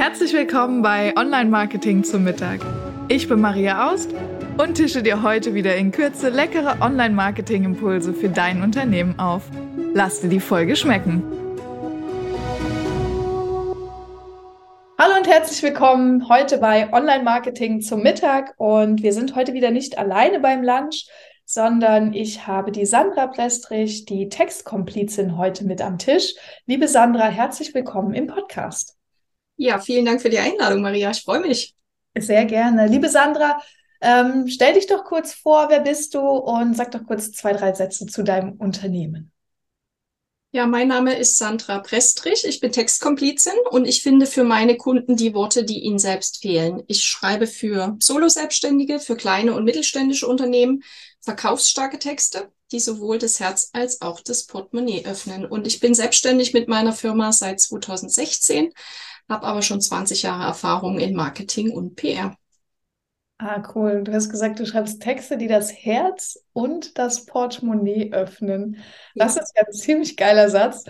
Herzlich willkommen bei Online Marketing zum Mittag. Ich bin Maria Aust und tische dir heute wieder in Kürze leckere Online Marketing Impulse für dein Unternehmen auf. Lass dir die Folge schmecken. Hallo und herzlich willkommen heute bei Online Marketing zum Mittag und wir sind heute wieder nicht alleine beim Lunch, sondern ich habe die Sandra Plestrich, die Textkomplizin, heute mit am Tisch. Liebe Sandra, herzlich willkommen im Podcast. Ja, vielen Dank für die Einladung, Maria. Ich freue mich. Sehr gerne. Liebe Sandra, ähm, stell dich doch kurz vor, wer bist du und sag doch kurz zwei, drei Sätze zu deinem Unternehmen. Ja, mein Name ist Sandra Prestrich. Ich bin Textkomplizin und ich finde für meine Kunden die Worte, die ihnen selbst fehlen. Ich schreibe für Solo-Selbstständige, für kleine und mittelständische Unternehmen verkaufsstarke Texte, die sowohl das Herz als auch das Portemonnaie öffnen. Und ich bin selbstständig mit meiner Firma seit 2016, habe aber schon 20 Jahre Erfahrung in Marketing und PR. Ah, cool. Du hast gesagt, du schreibst Texte, die das Herz und das Portemonnaie öffnen. Das ja. ist ja ein ziemlich geiler Satz.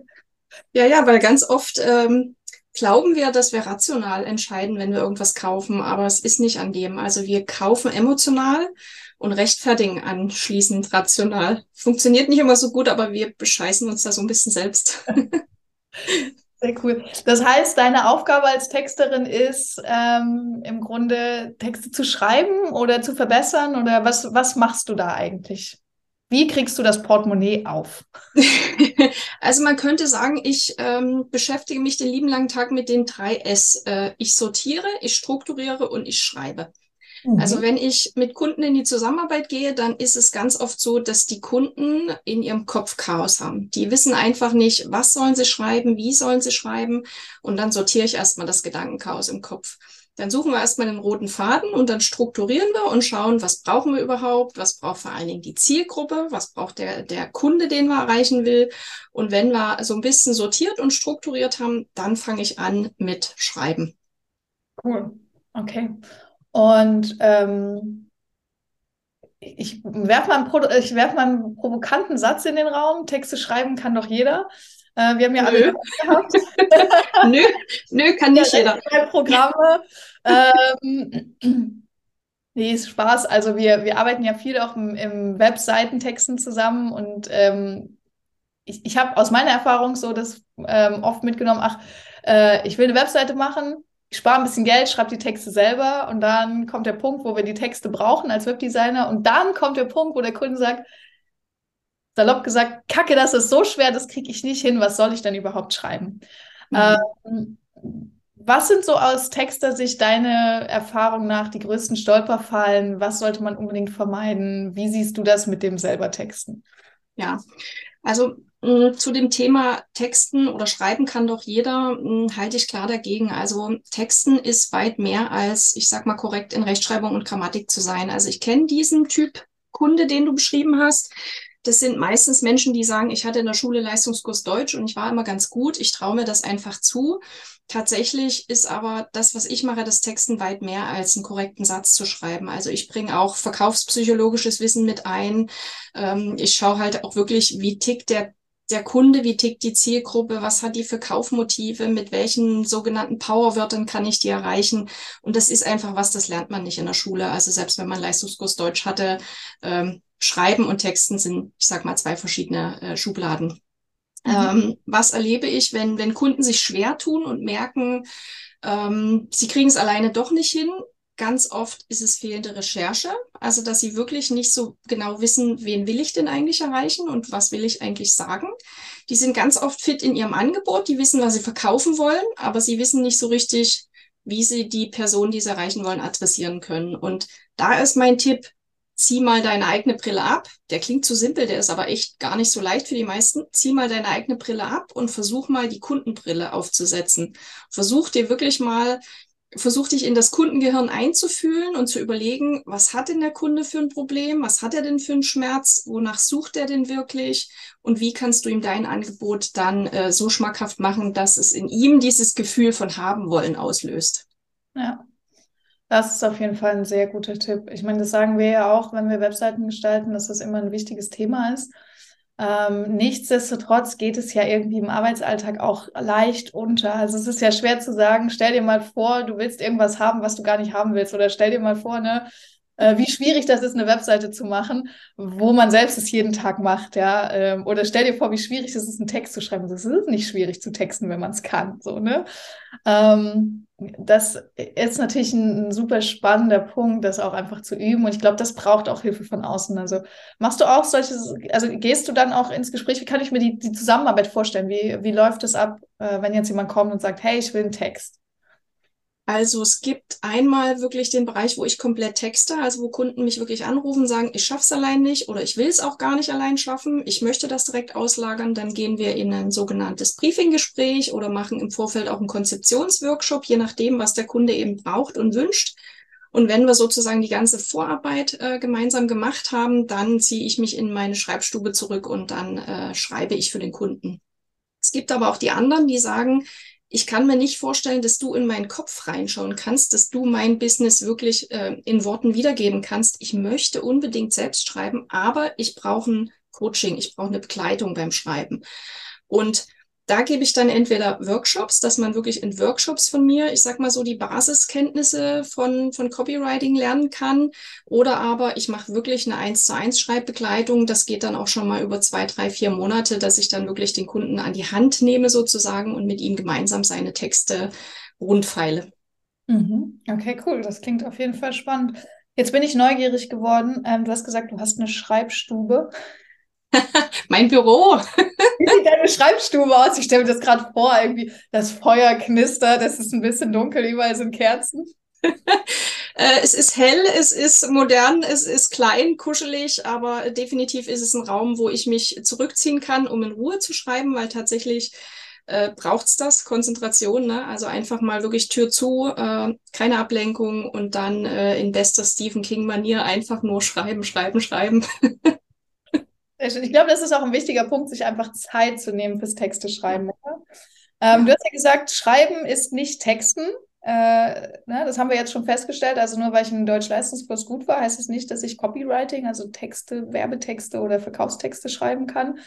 ja, ja, weil ganz oft ähm, glauben wir, dass wir rational entscheiden, wenn wir irgendwas kaufen, aber es ist nicht an dem. Also wir kaufen emotional und rechtfertigen anschließend rational. Funktioniert nicht immer so gut, aber wir bescheißen uns da so ein bisschen selbst. Sehr cool. Das heißt, deine Aufgabe als Texterin ist ähm, im Grunde Texte zu schreiben oder zu verbessern oder was, was machst du da eigentlich? Wie kriegst du das Portemonnaie auf? also man könnte sagen, ich ähm, beschäftige mich den lieben langen Tag mit den drei S. Äh, ich sortiere, ich strukturiere und ich schreibe. Also mhm. wenn ich mit Kunden in die Zusammenarbeit gehe, dann ist es ganz oft so, dass die Kunden in ihrem Kopf Chaos haben. Die wissen einfach nicht, was sollen sie schreiben, wie sollen sie schreiben. Und dann sortiere ich erstmal das Gedankenchaos im Kopf. Dann suchen wir erstmal den roten Faden und dann strukturieren wir und schauen, was brauchen wir überhaupt, was braucht vor allen Dingen die Zielgruppe, was braucht der, der Kunde, den wir erreichen will. Und wenn wir so ein bisschen sortiert und strukturiert haben, dann fange ich an mit Schreiben. Cool. Okay. Und ähm, ich werfe mal, einen werf mal einen provokanten Satz in den Raum. Texte schreiben kann doch jeder. Äh, wir haben ja alle gehabt. nö, nö, kann nicht jeder. Programme. ähm, nee, ist Spaß. Also wir, wir arbeiten ja viel auch im, im Webseitentexten zusammen und ähm, ich, ich habe aus meiner Erfahrung so das ähm, oft mitgenommen, ach, äh, ich will eine Webseite machen, ich spare ein bisschen Geld, schreibe die Texte selber und dann kommt der Punkt, wo wir die Texte brauchen als Webdesigner und dann kommt der Punkt, wo der Kunde sagt, salopp gesagt, kacke, das ist so schwer, das kriege ich nicht hin, was soll ich denn überhaupt schreiben? Mhm. Ähm, was sind so aus Texter-Sicht deine Erfahrung nach die größten Stolperfallen? Was sollte man unbedingt vermeiden? Wie siehst du das mit dem selber Texten? Ja, also zu dem Thema Texten oder Schreiben kann doch jeder, mh, halte ich klar dagegen. Also Texten ist weit mehr als, ich sag mal, korrekt in Rechtschreibung und Grammatik zu sein. Also ich kenne diesen Typ Kunde, den du beschrieben hast. Das sind meistens Menschen, die sagen, ich hatte in der Schule Leistungskurs Deutsch und ich war immer ganz gut. Ich traue mir das einfach zu. Tatsächlich ist aber das, was ich mache, das Texten weit mehr als einen korrekten Satz zu schreiben. Also ich bringe auch verkaufspsychologisches Wissen mit ein. Ähm, ich schaue halt auch wirklich, wie tickt der der Kunde, wie tickt die Zielgruppe, was hat die für Kaufmotive, mit welchen sogenannten Powerwörtern kann ich die erreichen. Und das ist einfach was, das lernt man nicht in der Schule. Also selbst wenn man Leistungskurs Deutsch hatte, ähm, Schreiben und Texten sind, ich sag mal, zwei verschiedene äh, Schubladen. Mhm. Ähm, was erlebe ich, wenn, wenn Kunden sich schwer tun und merken, ähm, sie kriegen es alleine doch nicht hin? Ganz oft ist es fehlende Recherche, also dass sie wirklich nicht so genau wissen, wen will ich denn eigentlich erreichen und was will ich eigentlich sagen. Die sind ganz oft fit in ihrem Angebot, die wissen, was sie verkaufen wollen, aber sie wissen nicht so richtig, wie sie die Person, die sie erreichen wollen, adressieren können. Und da ist mein Tipp, zieh mal deine eigene Brille ab. Der klingt zu simpel, der ist aber echt gar nicht so leicht für die meisten. Zieh mal deine eigene Brille ab und versuch mal die Kundenbrille aufzusetzen. Versuch dir wirklich mal, versuch dich in das Kundengehirn einzufühlen und zu überlegen, was hat denn der Kunde für ein Problem? Was hat er denn für einen Schmerz? Wonach sucht er denn wirklich? Und wie kannst du ihm dein Angebot dann äh, so schmackhaft machen, dass es in ihm dieses Gefühl von haben wollen auslöst? Ja, das ist auf jeden Fall ein sehr guter Tipp. Ich meine, das sagen wir ja auch, wenn wir Webseiten gestalten, dass das immer ein wichtiges Thema ist. Ähm, nichtsdestotrotz geht es ja irgendwie im Arbeitsalltag auch leicht unter. Also es ist ja schwer zu sagen, stell dir mal vor, du willst irgendwas haben, was du gar nicht haben willst. Oder stell dir mal vor, ne, äh, wie schwierig das ist, eine Webseite zu machen, wo man selbst es jeden Tag macht, ja. Ähm, oder stell dir vor, wie schwierig es ist, einen Text zu schreiben. Es ist nicht schwierig zu texten, wenn man es kann, so, ne? Ähm, das ist natürlich ein, super spannender Punkt, das auch einfach zu üben. Und ich glaube, das braucht auch Hilfe von außen. Also machst du auch solches, also gehst du dann auch ins Gespräch? Wie kann ich mir die, die Zusammenarbeit vorstellen? Wie, wie läuft es ab, äh, wenn jetzt jemand kommt und sagt, hey, ich will einen Text? Also es gibt einmal wirklich den Bereich, wo ich komplett texte, also wo Kunden mich wirklich anrufen, sagen, ich schaff's allein nicht oder ich will es auch gar nicht allein schaffen, ich möchte das direkt auslagern, dann gehen wir in ein sogenanntes Briefinggespräch oder machen im Vorfeld auch einen Konzeptionsworkshop, je nachdem, was der Kunde eben braucht und wünscht. Und wenn wir sozusagen die ganze Vorarbeit äh, gemeinsam gemacht haben, dann ziehe ich mich in meine Schreibstube zurück und dann äh, schreibe ich für den Kunden. Es gibt aber auch die anderen, die sagen, ich kann mir nicht vorstellen, dass du in meinen Kopf reinschauen kannst, dass du mein Business wirklich äh, in Worten wiedergeben kannst. Ich möchte unbedingt selbst schreiben, aber ich brauche ein Coaching, ich brauche eine Begleitung beim Schreiben. Und da gebe ich dann entweder Workshops, dass man wirklich in Workshops von mir, ich sag mal so, die Basiskenntnisse von, von Copywriting lernen kann. Oder aber ich mache wirklich eine 1 zu 1 Schreibbegleitung. Das geht dann auch schon mal über zwei, drei, vier Monate, dass ich dann wirklich den Kunden an die Hand nehme sozusagen und mit ihm gemeinsam seine Texte rundfeile. Mhm. Okay, cool. Das klingt auf jeden Fall spannend. Jetzt bin ich neugierig geworden. Ähm, du hast gesagt, du hast eine Schreibstube. mein Büro. Wie sieht deine Schreibstube aus? Ich stelle mir das gerade vor, irgendwie das Feuer knistert, es ist ein bisschen dunkel, überall sind Kerzen. Äh, es ist hell, es ist modern, es ist klein, kuschelig, aber definitiv ist es ein Raum, wo ich mich zurückziehen kann, um in Ruhe zu schreiben, weil tatsächlich äh, braucht's das, Konzentration, ne? Also einfach mal wirklich Tür zu, äh, keine Ablenkung und dann äh, in bester Stephen King-Manier einfach nur schreiben, schreiben, schreiben. Ich glaube, das ist auch ein wichtiger Punkt, sich einfach Zeit zu nehmen fürs Texte schreiben. Ähm, du hast ja gesagt, Schreiben ist nicht Texten. Äh, ne, das haben wir jetzt schon festgestellt. Also nur weil ich im Deutsch-Leistungskurs gut war, heißt es das nicht, dass ich Copywriting, also Texte, Werbetexte oder Verkaufstexte schreiben kann.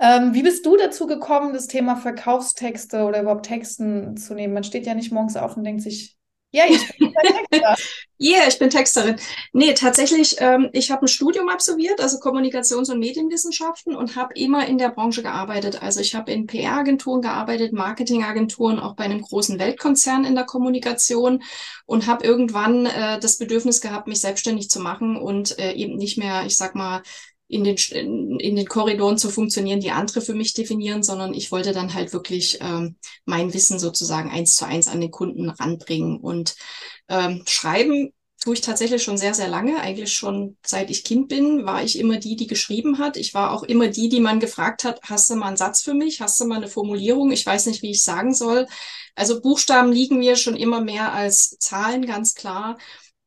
Ähm, wie bist du dazu gekommen, das Thema Verkaufstexte oder überhaupt Texten zu nehmen? Man steht ja nicht morgens auf und denkt sich, ja, ich bin Texter. yeah, ich bin Texterin. Nee, tatsächlich, ähm, ich habe ein Studium absolviert, also Kommunikations- und Medienwissenschaften und habe immer in der Branche gearbeitet. Also ich habe in PR-Agenturen gearbeitet, Marketingagenturen, auch bei einem großen Weltkonzern in der Kommunikation und habe irgendwann äh, das Bedürfnis gehabt, mich selbstständig zu machen und äh, eben nicht mehr, ich sag mal, in den, in den Korridoren zu funktionieren, die andere für mich definieren, sondern ich wollte dann halt wirklich ähm, mein Wissen sozusagen eins zu eins an den Kunden ranbringen. Und ähm, schreiben tue ich tatsächlich schon sehr, sehr lange. Eigentlich schon seit ich Kind bin, war ich immer die, die geschrieben hat. Ich war auch immer die, die man gefragt hat, hast du mal einen Satz für mich? Hast du mal eine Formulierung? Ich weiß nicht, wie ich sagen soll. Also Buchstaben liegen mir schon immer mehr als Zahlen, ganz klar.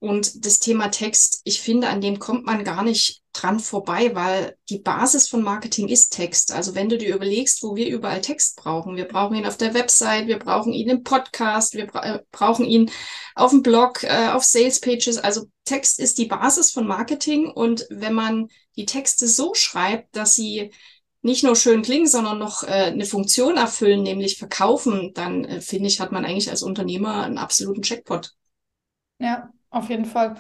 Und das Thema Text, ich finde, an dem kommt man gar nicht dran vorbei, weil die Basis von Marketing ist Text. Also wenn du dir überlegst, wo wir überall Text brauchen, wir brauchen ihn auf der Website, wir brauchen ihn im Podcast, wir bra äh, brauchen ihn auf dem Blog, äh, auf Sales Pages. Also Text ist die Basis von Marketing und wenn man die Texte so schreibt, dass sie nicht nur schön klingen, sondern noch äh, eine Funktion erfüllen, nämlich verkaufen, dann äh, finde ich, hat man eigentlich als Unternehmer einen absoluten Checkpot. Ja, auf jeden Fall.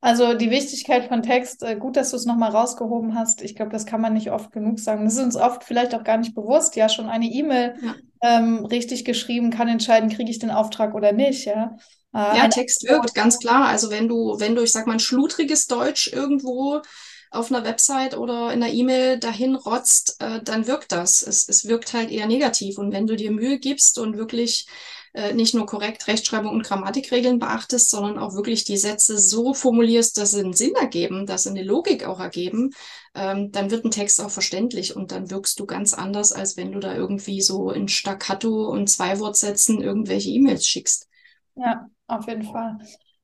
Also die Wichtigkeit von Text, äh, gut, dass du es nochmal rausgehoben hast. Ich glaube, das kann man nicht oft genug sagen. Das ist uns oft vielleicht auch gar nicht bewusst. Ja, schon eine E-Mail ja. ähm, richtig geschrieben kann entscheiden, kriege ich den Auftrag oder nicht. Ja, äh, ja Text wirkt, ganz klar. Also wenn du, wenn du, ich sag mal, ein schludriges Deutsch irgendwo auf einer Website oder in einer E-Mail dahin rotzt, äh, dann wirkt das. Es, es wirkt halt eher negativ. Und wenn du dir Mühe gibst und wirklich äh, nicht nur korrekt Rechtschreibung und Grammatikregeln beachtest, sondern auch wirklich die Sätze so formulierst, dass sie einen Sinn ergeben, dass sie eine Logik auch ergeben, ähm, dann wird ein Text auch verständlich und dann wirkst du ganz anders, als wenn du da irgendwie so in Staccato und Zweiwortsätzen irgendwelche E-Mails schickst. Ja, auf jeden Fall.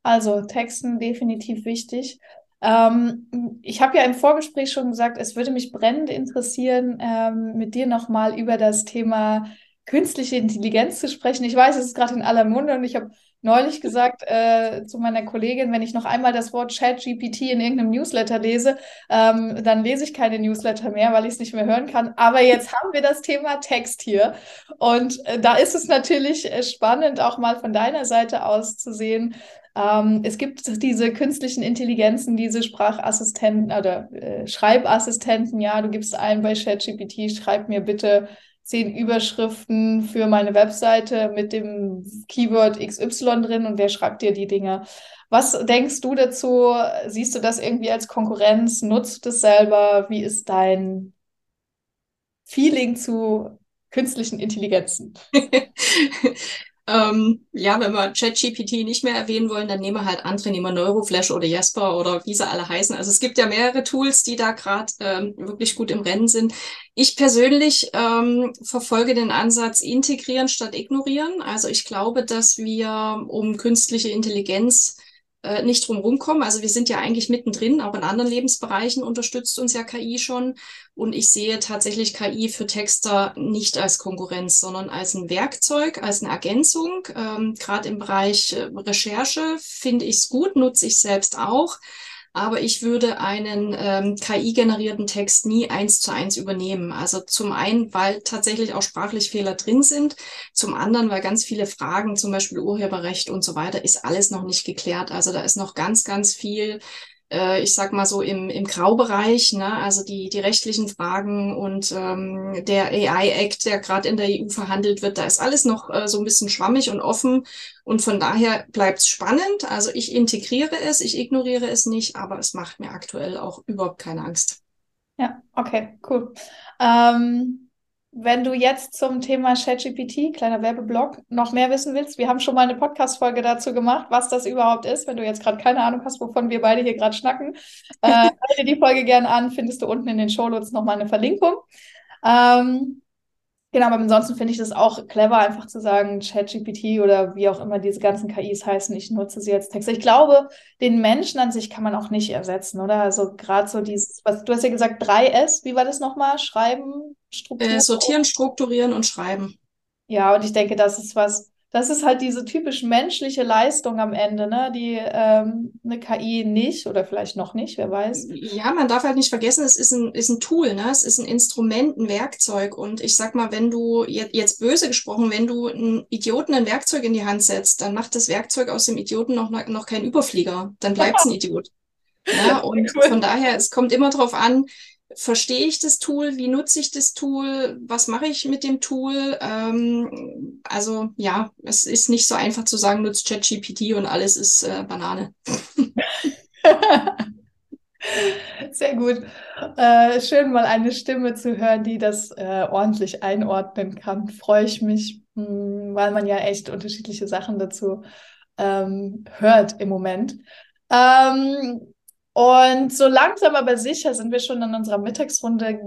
Also Texten definitiv wichtig. Ähm, ich habe ja im Vorgespräch schon gesagt, es würde mich brennend interessieren, ähm, mit dir nochmal über das Thema künstliche Intelligenz zu sprechen. Ich weiß, es ist gerade in aller Munde und ich habe neulich gesagt äh, zu meiner Kollegin, wenn ich noch einmal das Wort ChatGPT in irgendeinem Newsletter lese, ähm, dann lese ich keine Newsletter mehr, weil ich es nicht mehr hören kann. Aber jetzt haben wir das Thema Text hier. Und äh, da ist es natürlich äh, spannend, auch mal von deiner Seite aus zu sehen, ähm, es gibt diese künstlichen Intelligenzen, diese Sprachassistenten oder äh, Schreibassistenten. Ja, du gibst ein bei ChatGPT, schreib mir bitte zehn Überschriften für meine Webseite mit dem Keyword XY drin und der schreibt dir die Dinge. Was denkst du dazu? Siehst du das irgendwie als Konkurrenz? Nutzt du das selber? Wie ist dein Feeling zu künstlichen Intelligenzen? Ähm, ja, wenn wir ChatGPT nicht mehr erwähnen wollen, dann nehmen wir halt andere, nehmen wir Neuroflash oder Jasper oder wie sie alle heißen. Also es gibt ja mehrere Tools, die da gerade ähm, wirklich gut im Rennen sind. Ich persönlich ähm, verfolge den Ansatz integrieren statt ignorieren. Also ich glaube, dass wir um künstliche Intelligenz äh, nicht drum rumkommen. Also wir sind ja eigentlich mittendrin, auch in anderen Lebensbereichen unterstützt uns ja KI schon. Und ich sehe tatsächlich KI für Texter nicht als Konkurrenz, sondern als ein Werkzeug, als eine Ergänzung. Ähm, Gerade im Bereich äh, Recherche finde ich es gut, nutze ich selbst auch aber ich würde einen ähm, KI-generierten Text nie eins zu eins übernehmen. Also zum einen, weil tatsächlich auch sprachlich Fehler drin sind, zum anderen, weil ganz viele Fragen, zum Beispiel Urheberrecht und so weiter, ist alles noch nicht geklärt. Also da ist noch ganz, ganz viel äh, ich sag mal so im, im Graubereich, ne? also die, die rechtlichen Fragen und ähm, der AI-Act, der gerade in der EU verhandelt wird, da ist alles noch äh, so ein bisschen schwammig und offen und von daher bleibt es spannend. Also ich integriere es, ich ignoriere es nicht, aber es macht mir aktuell auch überhaupt keine Angst. Ja, okay, cool. Ähm, wenn du jetzt zum Thema ChatGPT, kleiner Werbeblock, noch mehr wissen willst, wir haben schon mal eine Podcast-Folge dazu gemacht, was das überhaupt ist. Wenn du jetzt gerade keine Ahnung hast, wovon wir beide hier gerade schnacken, äh, hör dir die Folge gerne an, findest du unten in den Show Notes nochmal eine Verlinkung. Ähm, Genau, aber ansonsten finde ich das auch clever, einfach zu sagen, ChatGPT oder wie auch immer diese ganzen KIs heißen, ich nutze sie als Texte. Ich glaube, den Menschen an sich kann man auch nicht ersetzen, oder? Also gerade so dieses, was du hast ja gesagt, 3S, wie war das nochmal? Schreiben, strukturieren? Äh, sortieren, strukturieren und schreiben. Ja, und ich denke, das ist was, das ist halt diese typisch menschliche Leistung am Ende, ne? die ähm, eine KI nicht oder vielleicht noch nicht, wer weiß. Ja, man darf halt nicht vergessen, es ist ein, ist ein Tool, ne? es ist ein Instrument, ein Werkzeug. Und ich sag mal, wenn du jetzt, jetzt böse gesprochen, wenn du einen Idioten ein Werkzeug in die Hand setzt, dann macht das Werkzeug aus dem Idioten noch, noch kein Überflieger. Dann bleibt es ein Idiot. Ja, und cool. von daher, es kommt immer darauf an, verstehe ich das Tool, wie nutze ich das Tool, was mache ich mit dem Tool. Ähm, also ja, es ist nicht so einfach zu sagen, nutzt ChatGPT und alles ist äh, Banane. Sehr gut. Äh, schön mal eine Stimme zu hören, die das äh, ordentlich einordnen kann. Freue ich mich, mh, hm, weil man ja echt unterschiedliche Sachen dazu ähm, hört im Moment. Ähm, und so langsam aber sicher sind wir schon in unserer Mittagsrunde,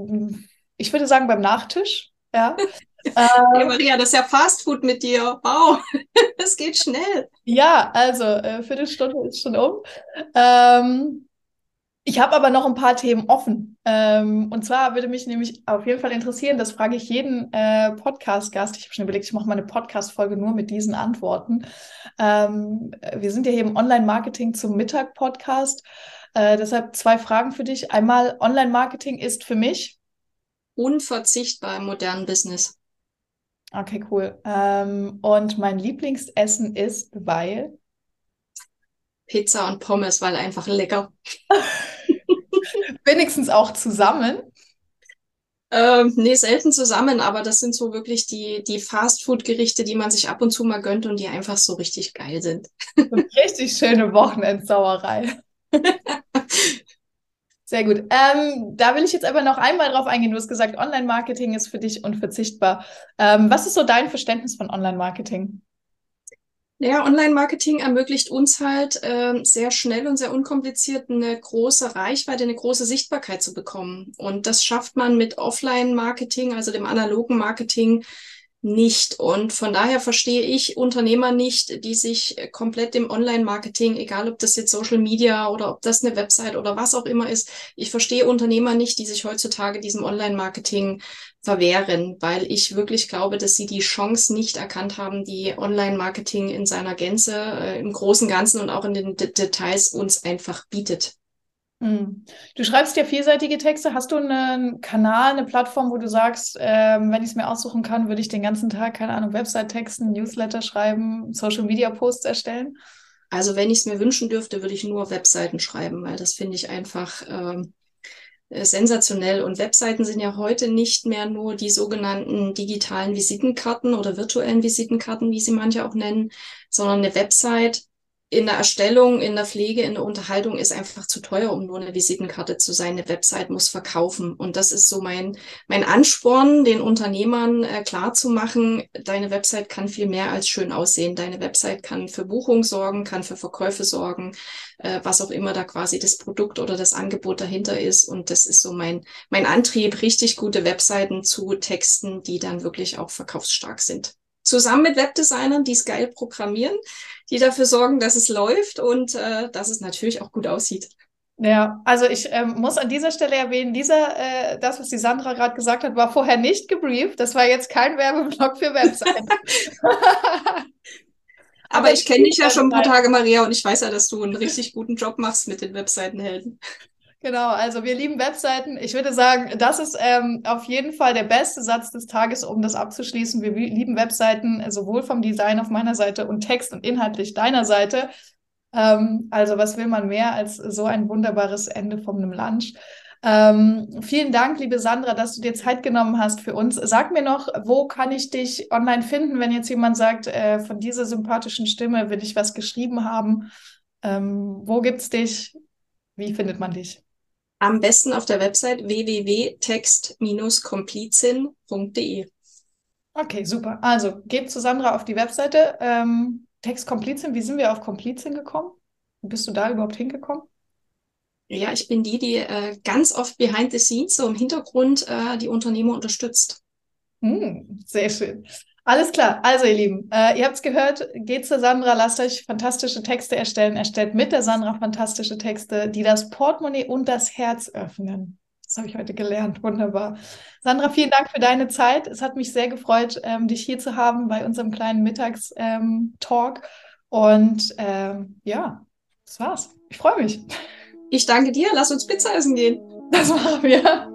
ich würde sagen beim Nachtisch. Ja. hey Maria, das ist ja Fastfood mit dir. Wow, das geht schnell. Ja, also äh, Viertelstunde ist schon um. Ähm, ich habe aber noch ein paar Themen offen. Ähm, und zwar würde mich nämlich auf jeden Fall interessieren, das frage ich jeden äh, Podcast-Gast. Ich habe schon überlegt, ich mache mal eine Podcast-Folge nur mit diesen Antworten. Ähm, wir sind ja hier im Online-Marketing zum Mittag-Podcast. Äh, deshalb zwei Fragen für dich. Einmal, Online-Marketing ist für mich unverzichtbar im modernen Business. Okay, cool. Ähm, und mein Lieblingsessen ist, weil Pizza und Pommes, weil einfach lecker. Wenigstens auch zusammen. Ähm, nee, selten zusammen, aber das sind so wirklich die, die Fastfood-Gerichte, die man sich ab und zu mal gönnt und die einfach so richtig geil sind. richtig schöne Wochenendsauerei. Sehr gut. Ähm, da will ich jetzt aber noch einmal drauf eingehen. Du hast gesagt, Online-Marketing ist für dich unverzichtbar. Ähm, was ist so dein Verständnis von Online-Marketing? Naja, Online-Marketing ermöglicht uns halt äh, sehr schnell und sehr unkompliziert eine große Reichweite, eine große Sichtbarkeit zu bekommen. Und das schafft man mit Offline-Marketing, also dem analogen Marketing, nicht. Und von daher verstehe ich Unternehmer nicht, die sich komplett im Online-Marketing, egal ob das jetzt Social Media oder ob das eine Website oder was auch immer ist, ich verstehe Unternehmer nicht, die sich heutzutage diesem Online-Marketing verwehren, weil ich wirklich glaube, dass sie die Chance nicht erkannt haben, die Online-Marketing in seiner Gänze, äh, im großen Ganzen und auch in den D Details uns einfach bietet. Hm. Du schreibst ja vielseitige Texte. Hast du einen Kanal, eine Plattform, wo du sagst, ähm, wenn ich es mir aussuchen kann, würde ich den ganzen Tag, keine Ahnung, Website-Texten, Newsletter schreiben, Social-Media-Posts erstellen? Also wenn ich es mir wünschen dürfte, würde ich nur Webseiten schreiben, weil das finde ich einfach ähm, äh, sensationell. Und Webseiten sind ja heute nicht mehr nur die sogenannten digitalen Visitenkarten oder virtuellen Visitenkarten, wie sie manche auch nennen, sondern eine Website in der Erstellung, in der Pflege, in der Unterhaltung ist einfach zu teuer, um nur eine Visitenkarte zu sein. Eine Website muss verkaufen. Und das ist so mein, mein Ansporn, den Unternehmern äh, klar zu machen, deine Website kann viel mehr als schön aussehen. Deine Website kann für Buchung sorgen, kann für Verkäufe sorgen, äh, was auch immer da quasi das Produkt oder das Angebot dahinter ist. Und das ist so mein, mein Antrieb, richtig gute Webseiten zu texten, die dann wirklich auch verkaufsstark sind zusammen mit Webdesignern, die es geil programmieren, die dafür sorgen, dass es läuft und äh, dass es natürlich auch gut aussieht. Ja, also ich ähm, muss an dieser Stelle erwähnen, dieser, äh, das, was die Sandra gerade gesagt hat, war vorher nicht gebrieft. Das war jetzt kein Werbeblock für Webseiten. Aber ich kenne dich ja schon ein paar Tage, Maria, und ich weiß ja, dass du einen richtig guten Job machst mit den Webseitenhelden. Genau, also wir lieben Webseiten. Ich würde sagen, das ist ähm, auf jeden Fall der beste Satz des Tages, um das abzuschließen. Wir lieben Webseiten, sowohl vom Design auf meiner Seite und Text und inhaltlich deiner Seite. Ähm, also was will man mehr als so ein wunderbares Ende von einem Lunch? Ähm, vielen Dank, liebe Sandra, dass du dir Zeit genommen hast für uns. Sag mir noch, wo kann ich dich online finden, wenn jetzt jemand sagt, äh, von dieser sympathischen Stimme will ich was geschrieben haben? Ähm, wo gibt's dich? Wie findet man dich? Am besten auf der Website www.text-komplizin.de. Okay, super. Also geht zu Sandra auf die Webseite. Ähm, Text Komplizin, wie sind wir auf Komplizin gekommen? Bist du da überhaupt hingekommen? Ja, ich bin die, die äh, ganz oft behind the scenes, so im Hintergrund, äh, die Unternehmer unterstützt. Hm, sehr schön. Alles klar. Also, ihr Lieben, äh, ihr habt es gehört, geht zu Sandra, lasst euch fantastische Texte erstellen. Erstellt mit der Sandra fantastische Texte, die das Portemonnaie und das Herz öffnen. Das habe ich heute gelernt. Wunderbar. Sandra, vielen Dank für deine Zeit. Es hat mich sehr gefreut, ähm, dich hier zu haben bei unserem kleinen Mittagstalk. Ähm, und ähm, ja, das war's. Ich freue mich. Ich danke dir. Lass uns Pizza essen gehen. Das machen wir.